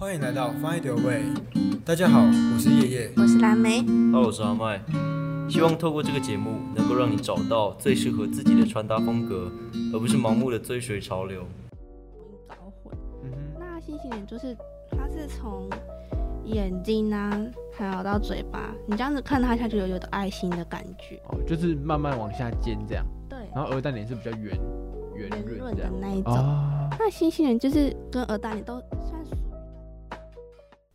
欢迎来到 Find Your Way。大家好，我是叶叶。我是蓝莓，Hello，我是阿麦。希望透过这个节目，能够让你找到最适合自己的穿搭风格，而不是盲目的追随潮流。搞混。嗯哼，那星星脸就是它是从眼睛啊，还有到嘴巴，你这样子看它下去有有的爱心的感觉，哦，就是慢慢往下尖这样，对，然后鹅蛋脸是比较圆圆圆润的。那一种。哦，那星星脸就是跟鹅蛋脸都。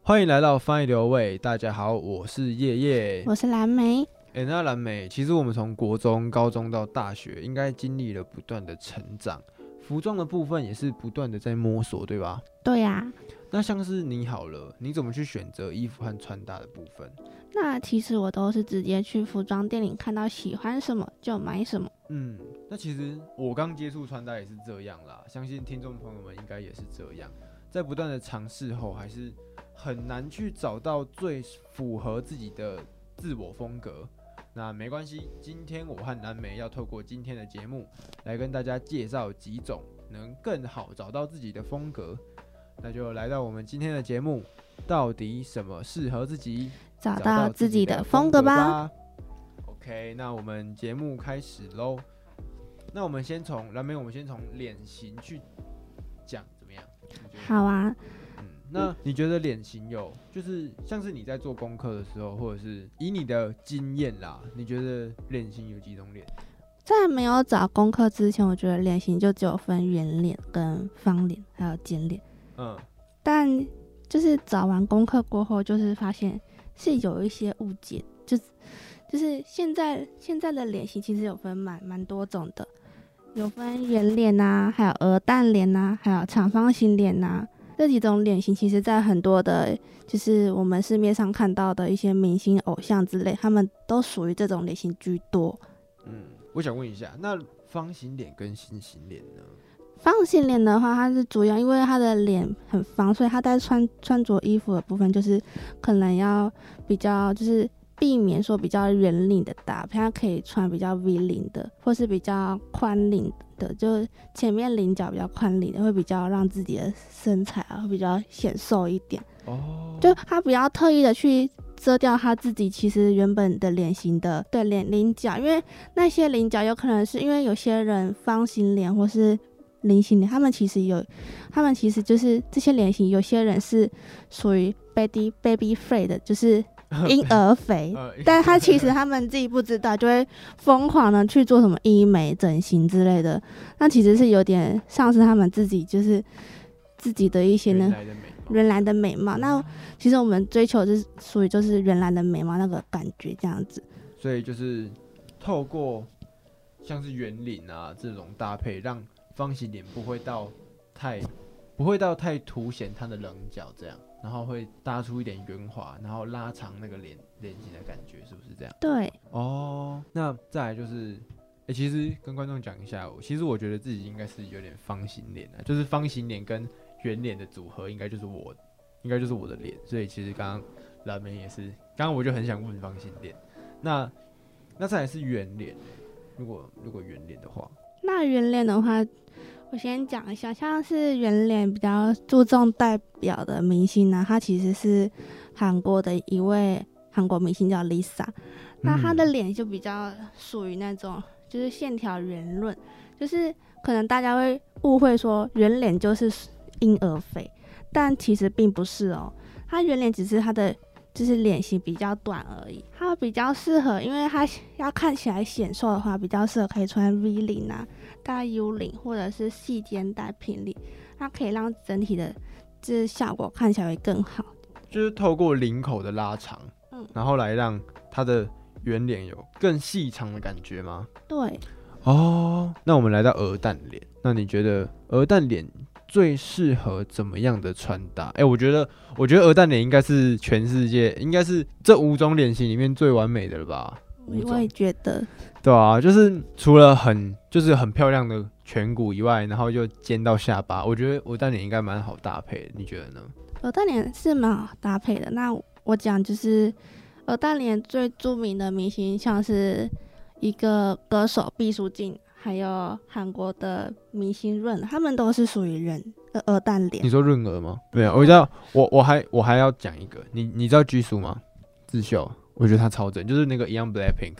欢迎来到翻译流位，大家好，我是叶叶。我是蓝莓，哎、那蓝莓，其实我们从国中、高中到大学，应该经历了不断的成长，服装的部分也是不断的在摸索，对吧？对呀、那像是你好了，你怎么去选择衣服和穿搭的部分？那其实我都是直接去服装店里看到喜欢什么就买什么。嗯，那其实我刚接触穿搭也是这样啦，相信听众朋友们应该也是这样，在不断的尝试后，还是很难去找到最符合自己的自我风格。那没关系，今天我和蓝莓要透过今天的节目来跟大家介绍几种能更好找到自己的风格。那就来到我们今天的节目，到底什么适合自己？找到自己的风格吧。。OK，那我们节目开始喽。那我们先从蓝莓，我们先从脸型去好啊，嗯，那你觉得脸型有，就是像是你在做功课的时候，或者是以你的经验啦，你觉得脸型有几种脸？在没有找功课之前，我觉得脸型就只有分圆脸、跟方脸，还有尖脸。嗯，但就是找完功课过后，就是发现是有一些误解，就是就是现在现在的脸型其实有分蛮蛮多种的，有分圆脸呐，还有鹅蛋脸呐，还有长方形脸呐。这几种脸型，其实在很多的，就是我们市面上看到的一些明星、偶像之类，他们都属于这种脸型居多。嗯，我想问一下，那方形脸跟心形脸呢？方形脸的话，它是主要因为它的脸很方，所以它在穿穿着衣服的部分，就是可能要比较就是避免说比较圆领的搭配，它可以穿比较 V 领的，或是比较宽领的，就前面领角比较宽领的，会比较让自己的身材啊会比较显瘦一点。哦，就他不要特意的去遮掉他自己其实原本的脸型的对脸领角，因为那些领角有可能是因为有些人方形脸或是菱形脸，他们其实有，他们其实就是这些脸型，有些人是属于 baby baby free 的，就是 婴儿肥。呃，但他其实他们自己不知道，就会疯狂的去做什么医美、整形之类的，那其实是有点丧失他们自己就是自己的一些呢原来的美貌原来的美貌。那其实我们追求就是属于就是原来的美貌那个感觉这样子。所以就是透过像是圆领啊这种搭配，让方形脸不会到太不会到太凸显它的棱角这样，然后会搭出一点圆滑，然后拉长那个脸脸型的感觉，是不是这样？对，哦，那再来就是，哎，其实跟观众讲一下，其实我觉得自己应该是有点方形脸啊，就是方形脸跟圆脸的组合，应该就是我，应该就是我的脸。所以其实刚刚蓝莓也是，刚刚我就很想问方形脸，那那再来是圆脸，如果如果圆脸的话，那圆脸的话，我先讲一下，像是圆脸比较注重代表的明星呢，她其实是韩国的一位韩国明星叫 Lisa，那她的嗯脸就比较属于那种就是线条圆润，就是可能大家会误会说圆脸就是婴儿肥，但其实并不是哦，她圆脸只是她的。就是脸型比较短而已，它比较适合，因为它要看起来显瘦的话，比较适合可以穿 V 领啊，大 U 领或者是细肩带平领，它可以让整体的这效果看起来会更好。就是透过领口的拉长，嗯然后来让它的圆脸有更细长的感觉吗？对，哦，那我们来到鹅蛋脸，那你觉得鹅蛋脸最适合怎么样的穿搭？哎、我觉得，我觉得鹅蛋脸应该是全世界，应该是这五种脸型里面最完美的了吧？我也觉得，对啊，就是除了很就是很漂亮的颧骨以外，然后就尖到下巴，我觉得鹅蛋脸应该蛮好搭配的，你觉得呢？鹅蛋脸是蛮好搭配的。那我讲就是鹅蛋脸最著名的明星，像是一个歌手毕书尽，还有韩国的明星润，他们都是属于人呃鹅蛋脸你。说润鹅吗？没有，我知道，我我还我还要讲一个，你你知道居叔吗？智秀，我觉得她超正，就是那个一样 Blackpink，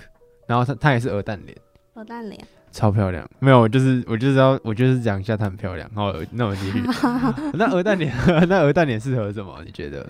然后她她也是鹅蛋脸，鹅蛋脸，超漂亮。没有，我就是我就是要我就是讲一下她很漂亮。好，那我继续。那鹅蛋脸，那鹅蛋脸适合什么？你觉得？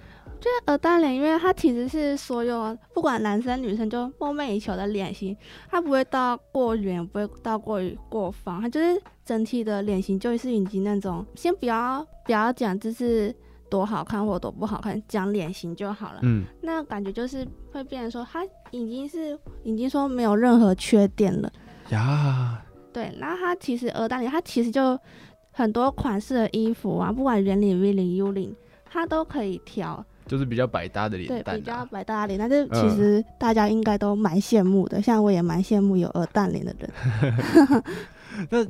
鹅蛋脸，因为它其实是所有不管男生女生就梦寐以求的脸型，它不会到过圆，不会到过于过方，它就是整体的脸型就是已经那种，先不要不要讲就是多好看或多不好看，讲脸型就好了。嗯，那感觉就是会变成说，他已经是已经说没有任何缺点了。呀，对，那他其实鹅蛋脸，他其实就很多款式的衣服啊，不管圆领、V 领、U 领，它都可以挑。就是比较百搭的对，脸蛋、比较啊。百搭脸，但是其嗯实大家应该都蛮羡慕的，像我也蛮羡慕有鹅蛋脸的人。那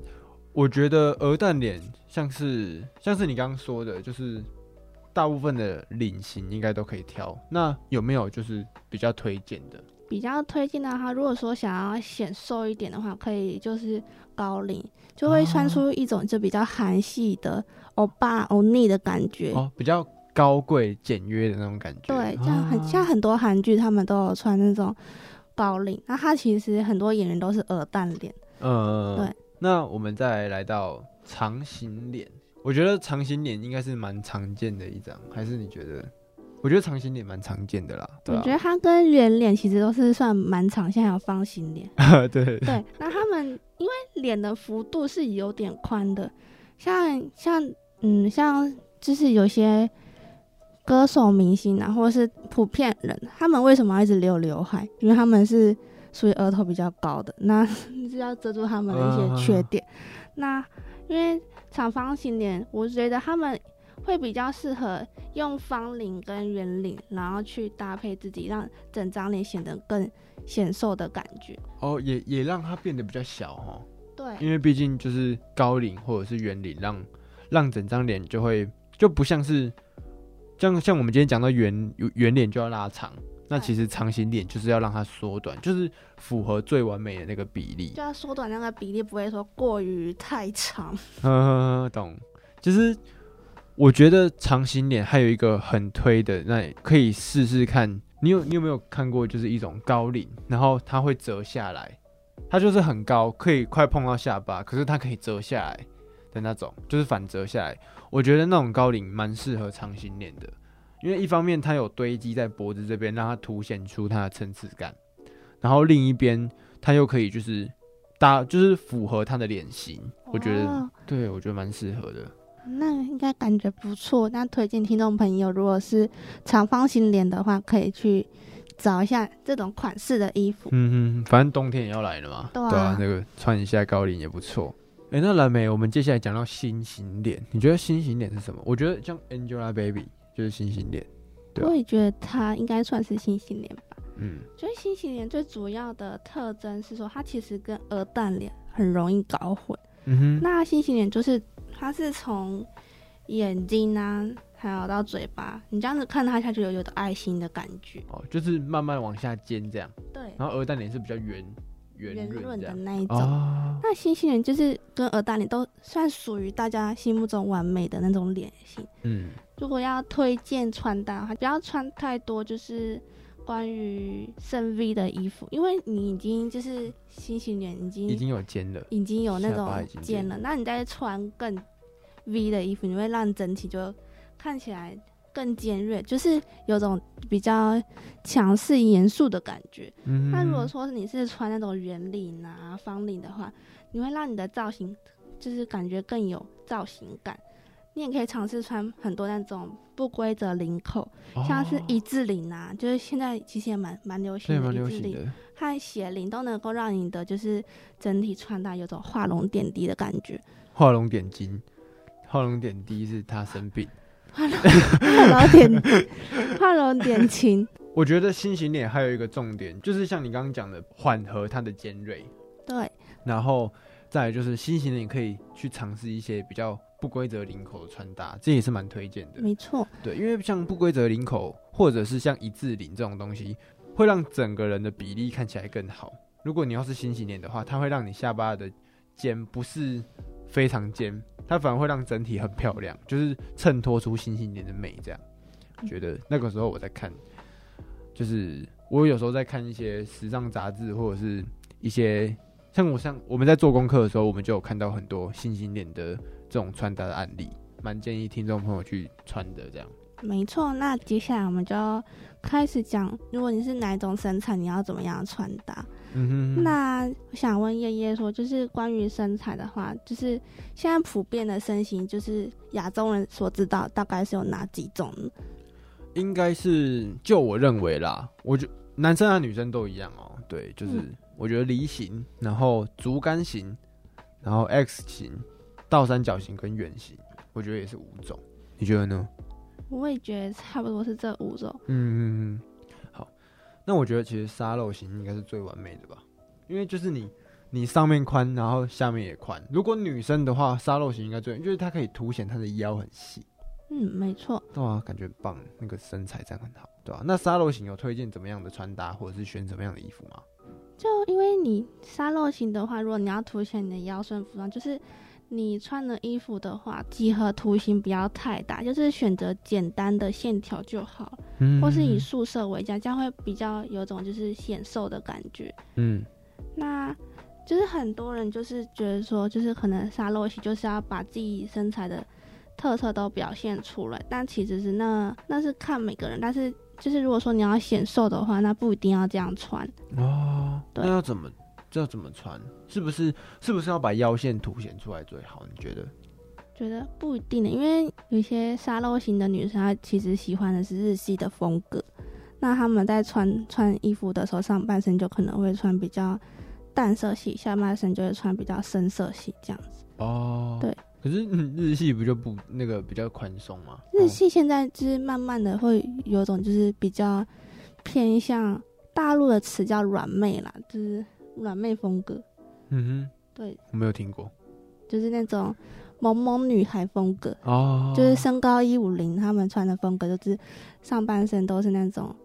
我觉得鹅蛋脸像是像是你刚刚说的，就是大部分的领型应该都可以挑。那有没有就是比较推荐的？比较推荐的话，如果说想要显瘦一点的话，可以就是高领，就会穿出一种就比较韩系的欧巴欧尼的感觉。哦，比较高贵简约的那种感觉。对，这样很啊像很多韩剧，他们都有穿那种高领。那他其实很多演员都是鹅蛋脸。嗯，对。那我们再来到长形脸，我觉得长形脸应该是蛮常见的一张，还是你觉得？我觉得长形脸蛮常见的啦，我觉得它跟圆脸其实都是算蛮长，现在还有方形脸。对，对，那他们因为脸的幅度是有点宽的，像像嗯像就是有些歌手明星啊，或者是普遍人，他们为什么要一直留刘海？因为他们是属于额头比较高的，那 是要遮住他们的一些缺点。那因为长方形脸，我觉得他们会比较适合用方领跟圆领，然后去搭配自己，让整张脸显得更显瘦的感觉。哦，也也让它变得比较小哦，对，因为毕竟就是高领或者是圆领，让让整张脸就会就不像是像像我们今天讲到圆圆脸就要拉长，那其实长形脸就是要让它缩短，就是符合最完美的那个比例就。要缩短那个比例，不会说过于太长。呵，懂。其实我觉得长形脸还有一个很推的，那可以试试看。你有你有没有看过，就是一种高领，然后它会折下来，它就是很高，可以快碰到下巴，可是它可以折下来的那种，就是反折下来。我觉得那种高领蛮适合长形脸的，因为一方面它有堆积在脖子这边，让它凸显出它的层次感，然后另一边它又可以就是搭，就是符合它的脸型。我觉得哦对，我觉得蛮适合的。那应该感觉不错。那推荐听众朋友，如果是长方形脸的话，可以去找一下这种款式的衣服。嗯哼，反正冬天也要来了嘛，对啊那个穿一下高领也不错。哎、那蓝莓，我们接下来讲到心形脸，你觉得心形脸是什么？我觉得像 Angelababy 就是星星脸，我也觉得它应该算是星星脸吧。嗯，就是星星脸最主要的特征是说，它其实跟鹅蛋脸很容易搞混。嗯哼，那星星脸就是它是从眼睛啊，还有到嘴巴，你这样子看它下去有有的爱心的感觉。哦，就是慢慢往下尖这样，对，然后鹅蛋脸是比较圆圆圆润的。那一种。哦，那星星脸就是跟鹅蛋脸都算属于大家心目中完美的那种脸型。嗯，如果要推荐穿搭的话，不要穿太多就是关于深 V 的衣服，因为你已经就是新型脸已经已经有尖了。已经有那种尖了，那你再穿更 V 的衣服，你会让整体就看起来更尖锐，就是有种比较强势严肃的感觉。嗯，那如果说你是穿那种圆领啊、方领的话，你会让你的造型就是感觉更有造型感。你也可以尝试穿很多那种不规则领口，像是哦一字领啊，就是现在其实也蛮蛮流行一字领，流行的。和斜领都能够让你的就是整体穿搭有种画龙点滴的感觉。画龙点睛，画龙点滴是他生病。画龙画龙点画龙点睛，我觉得新型脸还有一个重点，就是像你刚刚讲的，缓和它的尖锐。对，然后再来就是新型脸可以去尝试一些比较不规则领口的穿搭，这也是蛮推荐的。没错，对，因为像不规则领口或者是像一字领这种东西，会让整个人的比例看起来更好。如果你要是新型脸的话，它会让你下巴的尖，不是非常尖，它反而会让整体很漂亮，就是衬托出星星脸的美。这样，觉得那个时候我在看，就是我有时候在看一些时尚杂志，或者是一些像我像我们在做功课的时候，我们就有看到很多星星脸的这种穿搭的案例，蛮建议听众朋友去穿的。这样，没错。那接下来我们就要开始讲，如果你是哪一种身材，你要怎么样穿搭？嗯哼，那我想问叶叶说，就是关于身材的话，就是现在普遍的身形，就是亚洲人所知道大概是有哪几种呢？应该是就我认为啦，我觉男生和女生都一样哦。对，就是嗯我觉得梨形，然后竹竿型，然后 X 型、倒三角形跟圆形，我觉得也是五种。你觉得呢？我也觉得差不多是这五种。嗯嗯嗯，好。那我觉得其实沙漏型应该是最完美的吧，因为就是你你上面宽，然后下面也宽。如果女生的话，沙漏型应该最，就是它可以凸显她的腰很细。嗯，没错。对啊，感觉很棒，那个身材这样很好，对吧、那沙漏型有推荐怎么样的穿搭，或者是选怎么样的衣服吗？就因为你沙漏型的话，如果你要凸显你的腰身服装，就是你穿的衣服的话，几何图形不要太大，就是选择简单的线条就好，嗯或是以素色为佳，这样会比较有种就是显瘦的感觉。嗯那就是很多人就是觉得说，就是可能沙漏型就是要把自己身材的特色都表现出来，但其实是那那是看每个人，但是就是如果说你要显瘦的话，那不一定要这样穿。哦，对那要怎么这要怎么穿？是不是是不是要把腰线凸显出来最好？你觉得？觉得不一定的，因为有一些沙漏型的女生，她其实喜欢的是日系的风格。那她们在穿穿衣服的时候，上半身就可能会穿比较淡色系，下半身就会穿比较深色系这样子。哦，对。可是、嗯、日系不就不那个比较宽松吗？日系现在就是慢慢的会有种就是比较偏向大陆的词叫软妹啦，就是软妹风格，嗯哼对，我没有听过。就是那种萌萌女孩风格。哦，就是身高一五零，他们穿的风格就是上半身都是那种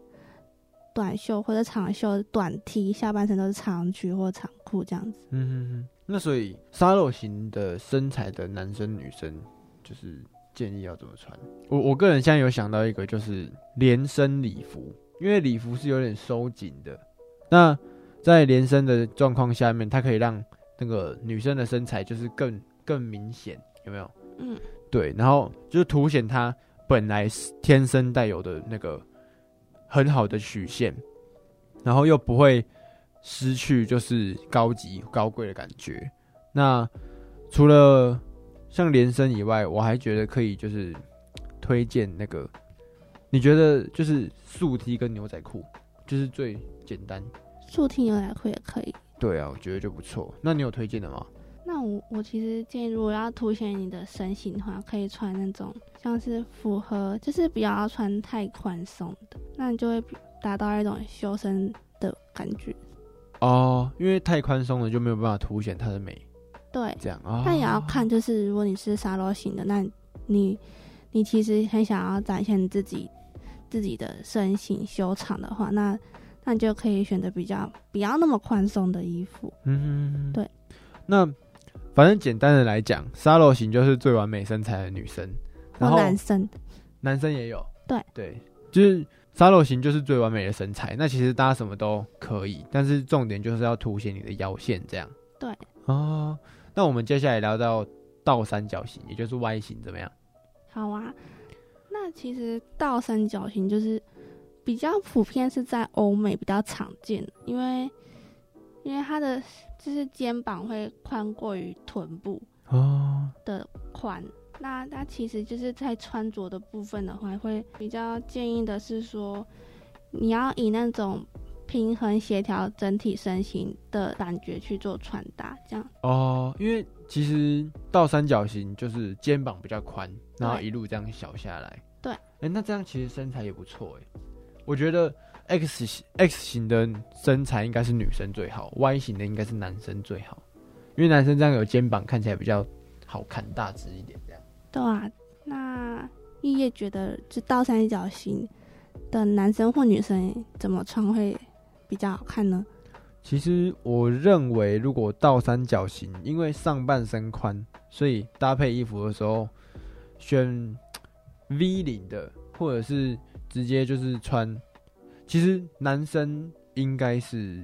短袖或者长袖短 T，下半身都是长裙或长裤这样子。嗯哼哼，那所以沙漏型的身材的男生女生，就是建议要怎么穿？我我个人现在有想到一个，就是连身礼服，因为礼服是有点收紧的。那在连身的状况下面，它可以让那个女生的身材就是更更明显，有没有？嗯，对，然后就是凸显她本来是天生带有的那个很好的曲线，然后又不会失去就是高级高贵的感觉。那除了像连身以外，我还觉得可以就是推荐那个，你觉得就是素 T 跟牛仔裤，就是最简单。素 T 牛仔裤也可以。对啊，我觉得就不错。那你有推荐的吗？那我我其实建议，如果要凸显你的身形的话，可以穿那种像是符合，就是不要穿太宽松的，那你就会达到一种修身的感觉。哦，因为太宽松了就没有办法凸显它的美，对，这样啊。但也要看，就是如果你是沙漏型的，那你你其实很想要展现自己自己的身形修长的话，那那你就可以选择比较不要那么宽松的衣服。嗯，对。那反正简单的来讲，沙漏型就是最完美身材的女生，然后男生，男生也有。对对，就是沙漏型就是最完美的身材。那其实搭什么都可以，但是重点就是要凸显你的腰线，这样。对。哦，那我们接下来聊到倒三角形，也就是 Y 型，怎么样？好啊。那其实倒三角形就是比较普遍是在欧美比较常见，因为因为它的就是肩膀会宽过于臀部，哦，的宽。那它其实就是在穿着的部分的话，会比较建议的是说，你要以那种平衡协调整体身形的感觉去做穿搭，这样哦，因为其实倒三角形就是肩膀比较宽，然后一路这样小下来。对，哎、那这样其实身材也不错哎。我觉得 X 型 X 型的身材应该是女生最好，Y 型的应该是男生最好，因为男生这样有肩膀看起来比较好看，大只一点这样。对啊。那叶叶觉得，就倒三角形的男生或女生怎么穿会比较好看呢？其实我认为，如果倒三角形，因为上半身宽，所以搭配衣服的时候选 V 领的，或者是直接就是穿。其实男生应该是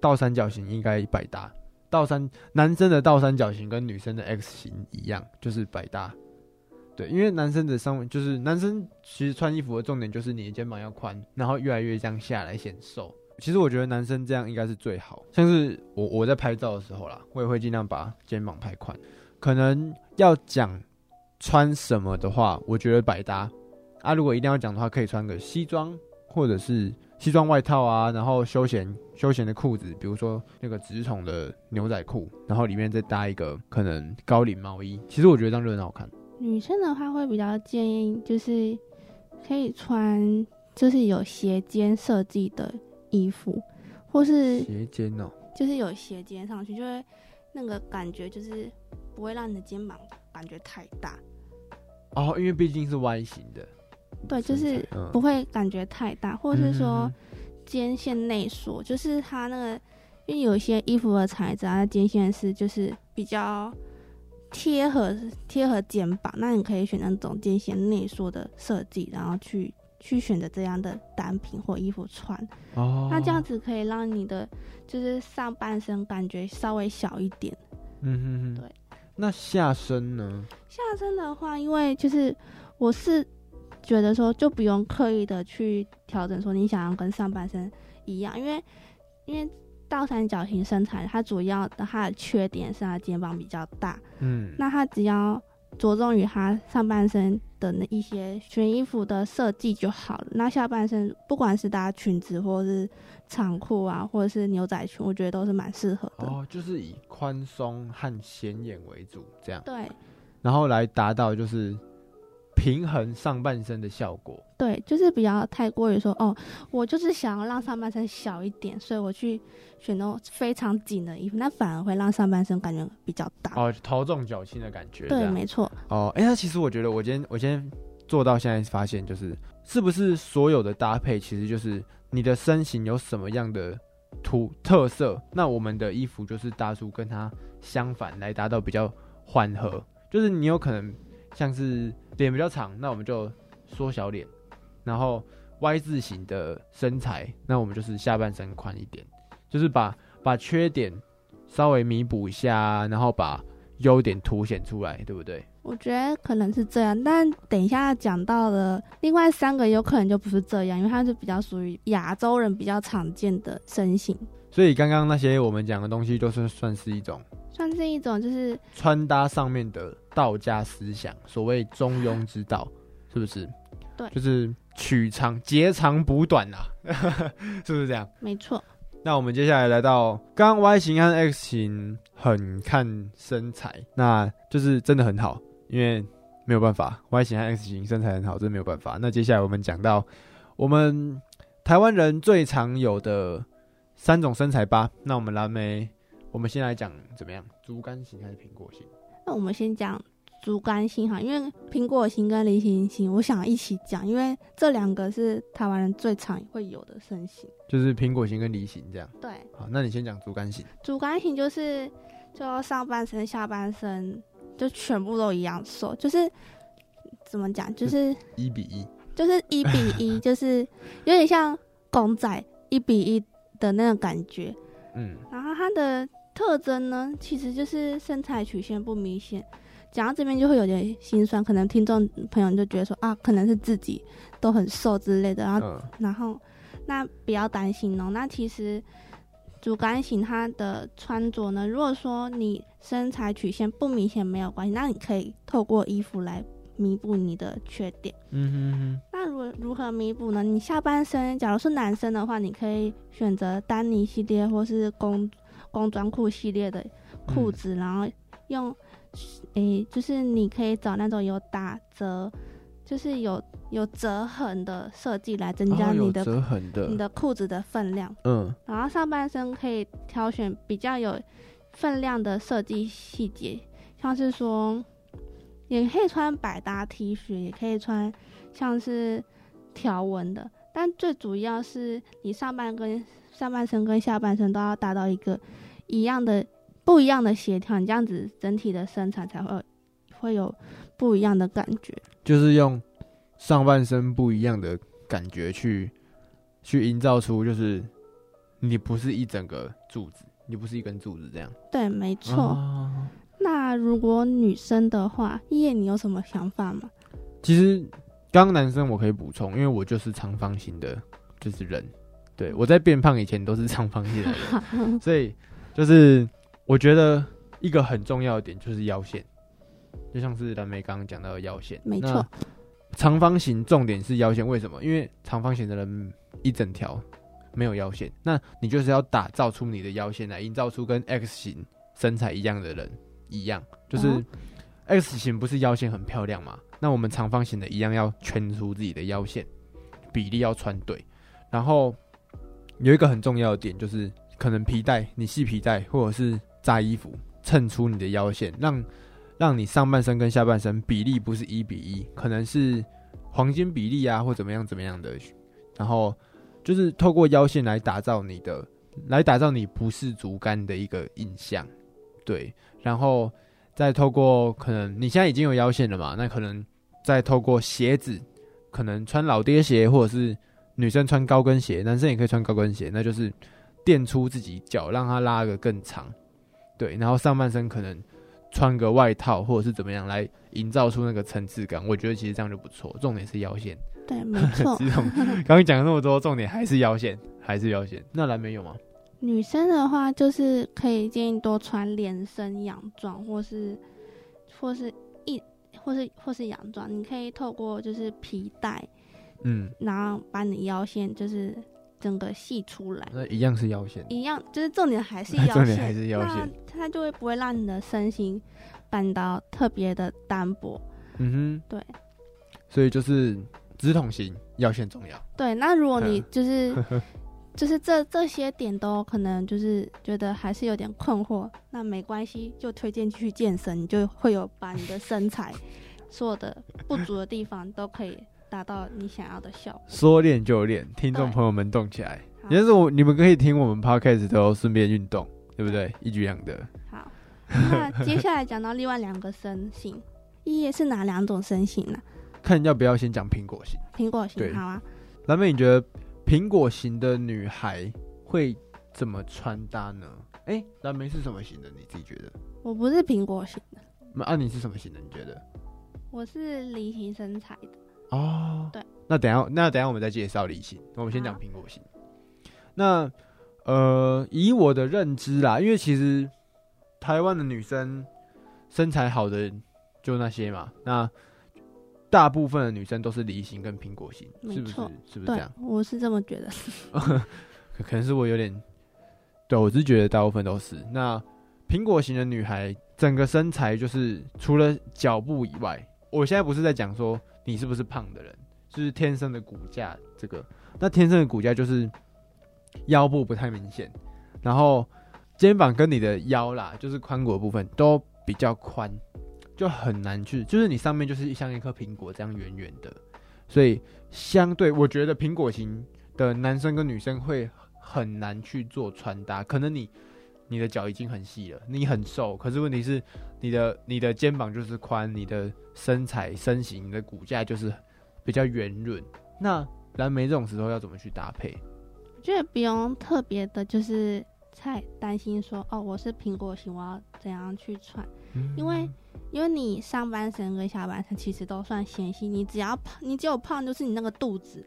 倒三角形应该百搭，倒三男生的倒三角形跟女生的 X 型一样，就是百搭。对，因为男生的上就是男生其实穿衣服的重点就是你的肩膀要宽，然后越来越这样下来显瘦。其实我觉得男生这样应该是最好，像是我我在拍照的时候啦，我也会尽量把肩膀拍宽。可能要讲穿什么的话，我觉得百搭啊。如果一定要讲的话，可以穿个西装或者是西装外套啊，然后休闲休闲的裤子，比如说那个直筒的牛仔裤，然后里面再搭一个可能高领毛衣。其实我觉得这样就很好看。女生的话会比较建议就是可以穿就是有斜肩设计的衣服，或是斜肩哦，就是有斜肩上去，就会那个感觉就是不会让你的肩膀感觉太大。哦，因为毕竟是 Y 型的，对，就是嗯不会感觉太大，或者是说嗯肩线内缩，就是它那个，因为有一些衣服的材质啊，它肩线是就是比较贴合贴合肩膀，那你可以选那种肩线内缩的设计，然后去去选择这样的单品或衣服穿，哦，那这样子可以让你的就是上半身感觉稍微小一点。嗯哼哼，对。那下身呢？下身的话，因为就是我是觉得说，就不用刻意的去调整说你想要跟上半身一样，因为因为倒三角形身材，它主要的它的缺点是它肩膀比较大，嗯，那它只要着重于它上半身的那一些选衣服的设计就好了。那下半身不管是搭裙子或者是长裤啊，或者是牛仔裙，我觉得都是蛮适合的。哦，就是以宽松和显眼为主，这样，对然后来达到就是平衡上半身的效果。对，就是不要太过于说哦，我就是想要让上半身小一点，所以我去选那种非常紧的衣服，那反而会让上半身感觉比较大。哦，头重脚轻的感觉。对，没错。哦，哎、那其实我觉得，我今天我今天做到现在发现，就是是不是所有的搭配，其实就是你的身形有什么样的突特色，那我们的衣服就是搭出跟它相反，来达到比较缓和。就是你有可能像是脸比较长，那我们就缩小脸，然后 Y 字形的身材，那我们就是下半身宽一点，就是把把缺点稍微弥补一下，然后把优点凸显出来，对不对？我觉得可能是这样，但等一下讲到的另外三个有可能就不是这样，因为它是比较属于亚洲人比较常见的身形，所以刚刚那些我们讲的东西，都是算是一种算是一种就是穿搭上面的道家思想，所谓中庸之道，是不是？对就是取长截长补短啊，是不是这样？没错。那我们接下来来到刚刚 Y 型和 X 型很看身材，那就是真的很好，因为没有办法，Y 型和 X 型身材很好，真没有办法。那接下来我们讲到我们台湾人最常有的三种身材吧。那我们蓝莓，我们先来讲怎么样？竹竿型还是苹果型？那我们先讲竹竿型哈，因为苹果型跟梨形型，我想一起讲，因为这两个是台湾人最常会有的身形。就是苹果型跟梨型这样。对，好，那你先讲竹竿型。竹竿型就是就上半身、下半身就全部都一样瘦，就是怎么讲，就是一比一，就是一比一，就是有点像公仔一比一的那种感觉。嗯，然后它的特征呢，其实就是身材曲线不明显。讲到这边就会有点心酸，可能听众朋友就觉得说啊，可能是自己都很瘦之类的，然后嗯，然后那不要担心哦。那其实主干型它的穿着呢，如果说你身材曲线不明显没有关系，那你可以透过衣服来弥补你的缺点。嗯哼哼，那如如何弥补呢？你下半身，假如是男生的话，你可以选择丹尼系列或是工工装裤系列的裤子，然后用诶、就是你可以找那种有打折，就是有有折痕的设计来增加你的、折痕的，你的裤子的分量。嗯然后上半身可以挑选比较有分量的设计细节，像是说，也可以穿百搭 T 恤，也可以穿像是条纹的，但最主要是你上半跟上半身跟下半身都要达到一个一样的不一样的协调，你这样子整体的身材才会会有不一样的感觉。就是用上半身不一样的感觉去去营造出，就是你不是一整个柱子，你不是一根柱子这样。对，没错。哦那如果女生的话，叶你有什么想法吗？其实刚刚男生我可以补充，因为我就是长方形的，就是人。对我在变胖以前都是长方形的人，所以就是我觉得一个很重要的点就是腰线，就像是蓝莓刚刚讲到的腰线。那没错，长方形重点是腰线，为什么？因为长方形的人一整条没有腰线，那你就是要打造出你的腰线来，营造出跟 X 型身材一样的人一样，就是哦 X 型不是腰线很漂亮吗？那我们长方形的一样要圈出自己的腰线，比例要穿对，然后有一个很重要的点就是，可能皮带你系皮带或者是扎衣服衬出你的腰线，让让你上半身跟下半身比例不是一比一，可能是黄金比例啊，或怎么样怎么样的，然后就是透过腰线来打造你的，来打造你不是竹竿的一个印象，对，然后再透过可能你现在已经有腰线了嘛，那可能再透过鞋子，可能穿老爹鞋或者是女生穿高跟鞋，男生也可以穿高跟鞋，那就是垫出自己脚，让它拉个更长，对，然后上半身可能穿个外套或者是怎么样来营造出那个层次感，我觉得其实这样就不错。重点是腰线，对，没错。刚刚讲了那么多，重点还是腰线，还是腰线。那蓝莓有吗？女生的话，就是可以建议多穿连身洋装，或是或是一或是或是洋装，你可以透过就是皮带，嗯，然后把你腰线就是整个系出来，那一样是腰线。一样就是重点还是 腰重线，点还是腰线那它就会不会让你的身形感到特别的单薄。嗯哼，对所以就是直筒型腰线重要。对，那如果 你嗯就是就是这这些点都可能就是觉得还是有点困惑，那没关系，就推荐去健身，你就会有把你的身材所有的不足的地方都可以达到你想要的效果。说练就练，听众朋友们动起来。好也是我你们可以听我们 podcast 都顺便运动，对不对？一举两得。好，那接下来讲到另外两个身形，一叶是哪两种身形呢、看要不要先讲苹果型。苹果型，好啊，蓝妹，你觉得苹果型的女孩会怎么穿搭呢？哎、蓝莓是什么型的？你自己觉得？我不是苹果型的，那啊，你是什么型的？你觉得？我是梨形身材的。哦，对。那等下，那等下我们再介绍梨形。我们先讲苹果型。那呃，以我的认知啦，因为其实台湾的女生身材好的就那些嘛，那大部分的女生都是梨形跟苹果型，是不是是不是这样？，我是这么觉得。可可能是我有点，对我是觉得大部分都是。那苹果型的女孩，整个身材就是除了脚部以外，我现在不是在讲说你是不是胖的人，就是天生的骨架这个。那天生的骨架就是腰部不太明显，然后肩膀跟你的腰啦，就是髋骨的部分都比较宽，就很难去，就是你上面就是像一颗苹果这样圆圆的，所以相对我觉得苹果型的男生跟女生会很难去做穿搭，可能你你的脚已经很细了，你很瘦，可是问题是你的你的肩膀就是宽，你的身材身形、你的骨架就是比较圆润。那蓝莓这种时候要怎么去搭配？我觉得不用特别的，就是太担心说哦，我是苹果型，我要怎样去穿？因为因为你上半身跟下半身其实都算纤细，你只要胖，你只有胖就是你那个肚子，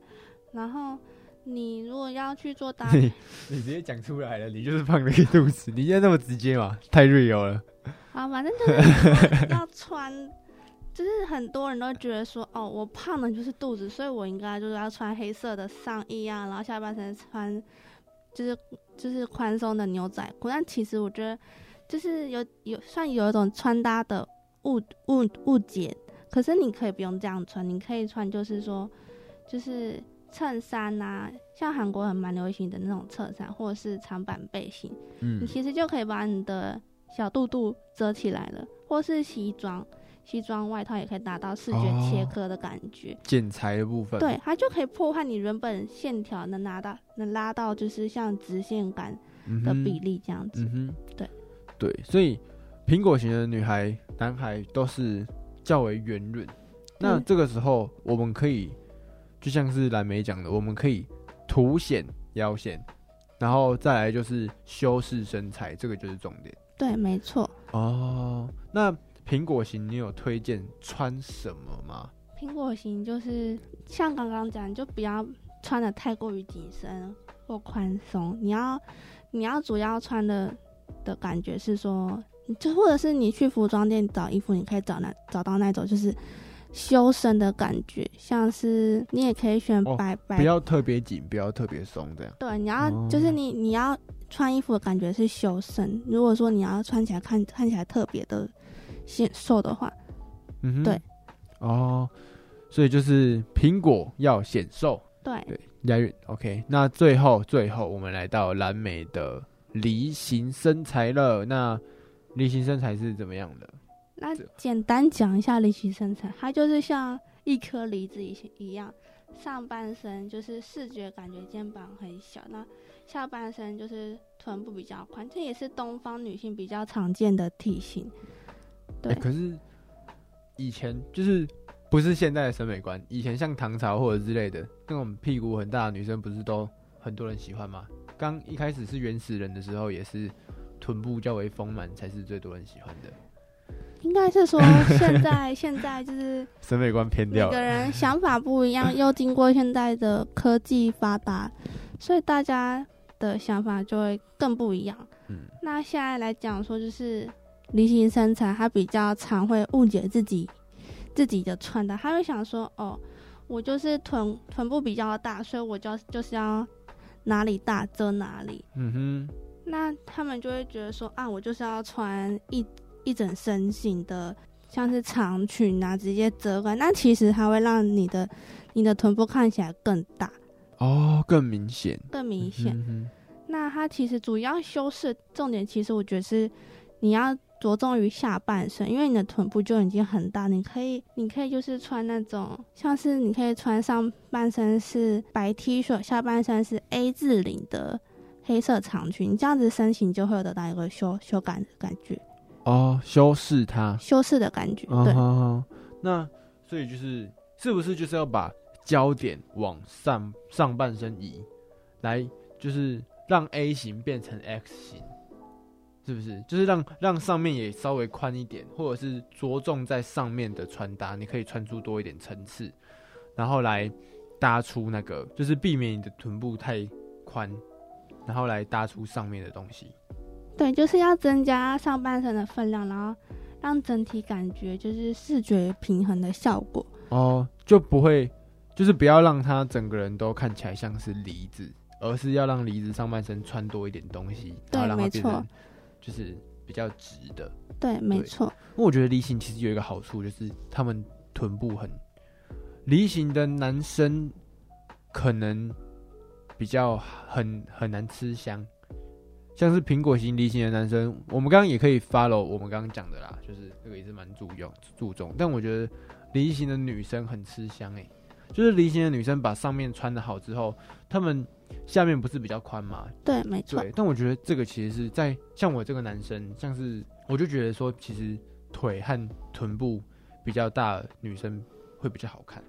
然后你如果要去做 搭配，你你直接讲出来了，你就是胖了一个肚子，你现在那么直接嘛，太 real 了。啊，反正就是要穿，就是很多人都觉得说，哦，我胖的就是肚子，所以我应该就是要穿黑色的上衣啊，然后下半身穿就是就是宽松的牛仔裤。但其实我觉得就是有有算有一种穿搭的误误误解，可是你可以不用这样穿，你可以穿就是说就是衬衫啊，像韩国很蛮流行的那种衬衫，或者是长版背心。嗯你其实就可以把你的小肚肚遮起来了，或是西装。西装外套也可以达到视觉切割的感觉。剪裁的部分，对，它就可以破坏你原本线条能拿到能拉到就是像直线感的比例这样子。嗯哼，对对，所以苹果型的女孩、男孩都是较为圆润。那这个时候，我们可以就像是蓝莓讲的，我们可以凸显腰线，然后再来就是修饰身材，这个就是重点。对，没错。哦，那苹果型你有推荐穿什么吗？苹果型就是像刚刚讲，就不要穿的太过于紧身或宽松，你要你要主要穿的的感觉是说，就或者是你去服装店找衣服，你可以找那找到那种就是修身的感觉，像是你也可以选哦白白、不要特别紧，不要特别松，这样。对，你要、哦就是你你要穿衣服的感觉是修身。如果说你要穿起来看看起来特别的显瘦的话，嗯哼，对。哦，所以就是苹果要显瘦，对对，押韵。OK，那最后最后我们来到蓝莓的梨形身材了。那梨形身材是怎么样的？那简单讲一下梨形身材，它就是像一颗梨子一一样，上半身就是视觉感觉肩膀很小，那下半身就是臀部比较宽，这也是东方女性比较常见的体型。对，欸可是以前就是不是现在的审美观，以前像唐朝或者之类的那种屁股很大的女生，不是都很多人喜欢吗？刚一开始是原始人的时候，也是臀部较为丰满才是最多人喜欢的。应该是说现在 现在就是审美观偏掉每。个人想法不一样，又经过现在的科技发达，所以大家的想法就会更不一样。嗯，那现在来讲说，就是梨形身材，他比较常会误解自己自己的穿搭，他会想说，哦，我就是臀臀部比较大，所以我就就是要哪里大遮哪里。嗯哼，那他们就会觉得说，啊，我就是要穿一一整身型的，像是长裙啊，直接遮盖。那其实它会让你的你的臀部看起来更大、哦，更明显，更明显。嗯那它其实主要修饰重点，其实我觉得是你要着重于下半身，因为你的臀部就已经很大，你可以你可以就是穿那种像是你可以穿上半身是白 T 恤，下半身是 A 字领的黑色长裙，这样子身形就会有得到一个修修感的感觉，哦，修饰它。修饰的感觉。哦对，那所以就是是不是就是要把焦点往上上半身移，来就是让 A 型变成 X 型，是不是？就是让让上面也稍微宽一点，或者是着重在上面的穿搭，你可以穿出多一点层次，然后来搭出那个，就是避免你的臀部太宽，然后来搭出上面的东西。对，就是要增加上半身的分量，然后让整体感觉就是视觉平衡的效果。哦，就不会，就是不要让他整个人都看起来像是梨子，而是要让梨子上半身穿多一点东西，然后让它没错变成就是比较直的。对，没错。因为我觉得梨形其实有一个好处，就是他们臀部很梨形的男生可能比较很很难吃香，像是苹果型梨形的男生，我们刚刚也可以 follow 我们刚刚讲的啦，就是这个也是蛮注重注重，但我觉得梨形的女生很吃香诶、就是梨形的女生把上面穿的好之后，她们下面不是比较宽吗，对，没错。对，但我觉得这个其实是在像我这个男生，像是我就觉得说，其实腿和臀部比较大的女生会比较好看。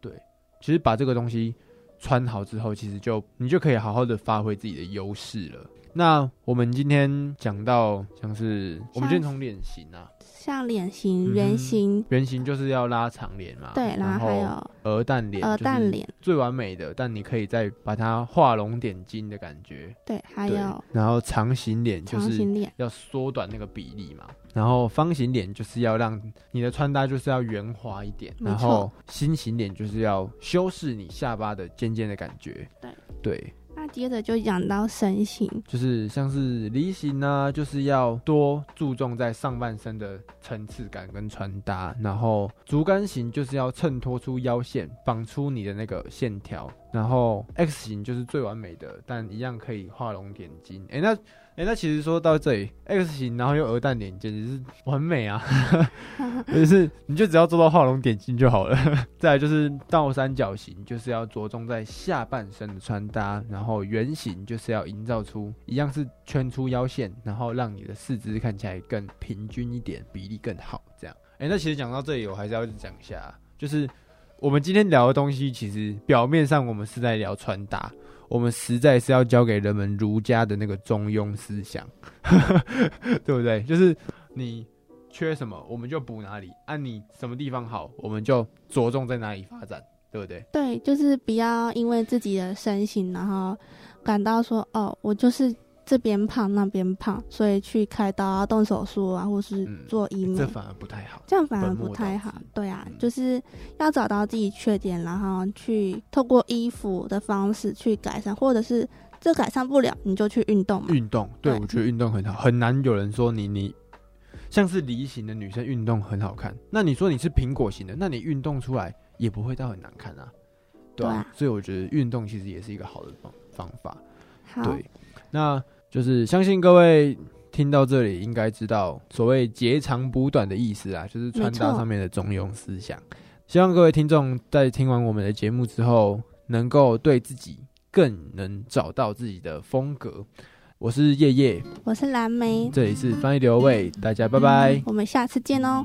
对，其实把这个东西穿好之后，其实就你就可以好好的发挥自己的优势了。那我们今天讲到像是我们今天从脸型啊，像脸嗯型、圆形，圆形就是要拉长脸嘛，对，然然后还有鹅蛋脸，鹅蛋脸，最完美的，但你可以再把它画龙点睛的感觉。对，还有然后长形脸就是要缩短那个比例嘛，然后方形脸就是要让你的穿搭就是要圆滑一点，然后心形脸就是要修饰你下巴的尖尖的感觉。对。对，那接着就讲到身形，就是像是梨形呢，就是要多注重在上半身的层次感跟穿搭，然后竹竿型就是要衬托出腰线，绑出你的那个线条，然后 X 型就是最完美的，但一样可以画龙点睛。诶，那哎、那其实说到这里，X 型然后又鹅蛋脸，简直是完美啊！就是你就只要做到画龙点睛就好了。再来就是倒三角形，就是要着重在下半身的穿搭，然后圆形就是要营造出一样是圈出腰线，然后让你的四肢看起来更平均一点，比例更好。这样，哎、那其实讲到这里，我还是要讲一下，就是我们今天聊的东西，其实表面上我们是在聊穿搭。我们实在是要教给人们儒家的那个中庸思想，对不对？就是你缺什么，我们就补哪里；按、你什么地方好，我们就着重在哪里发展，对不对？对，就是不要因为自己的身形，然后感到说哦，我就是这边胖那边胖，所以去开刀啊、动手术啊，或是嗯做医美，这反而不太好。这样反而不太好。对啊，嗯就是要找到自己缺点，然后去透过衣服的方式去改善，或者是这改善不了，你就去运动嘛。运动，对对我觉得运动很好，很难有人说你你像是梨形的女生运动很好看，那你说你是苹果型的，那你运动出来也不会到很难看啊，对啊所以我觉得运动其实也是一个好的方方法。好，对，那就是相信各位听到这里应该知道所谓截长补短的意思啊，就是穿搭上面的中庸思想。希望各位听众在听完我们的节目之后，能够对自己更能找到自己的风格。我是叶叶，我是蓝莓，这里是翻译流味，大家拜拜。我们下次见哦。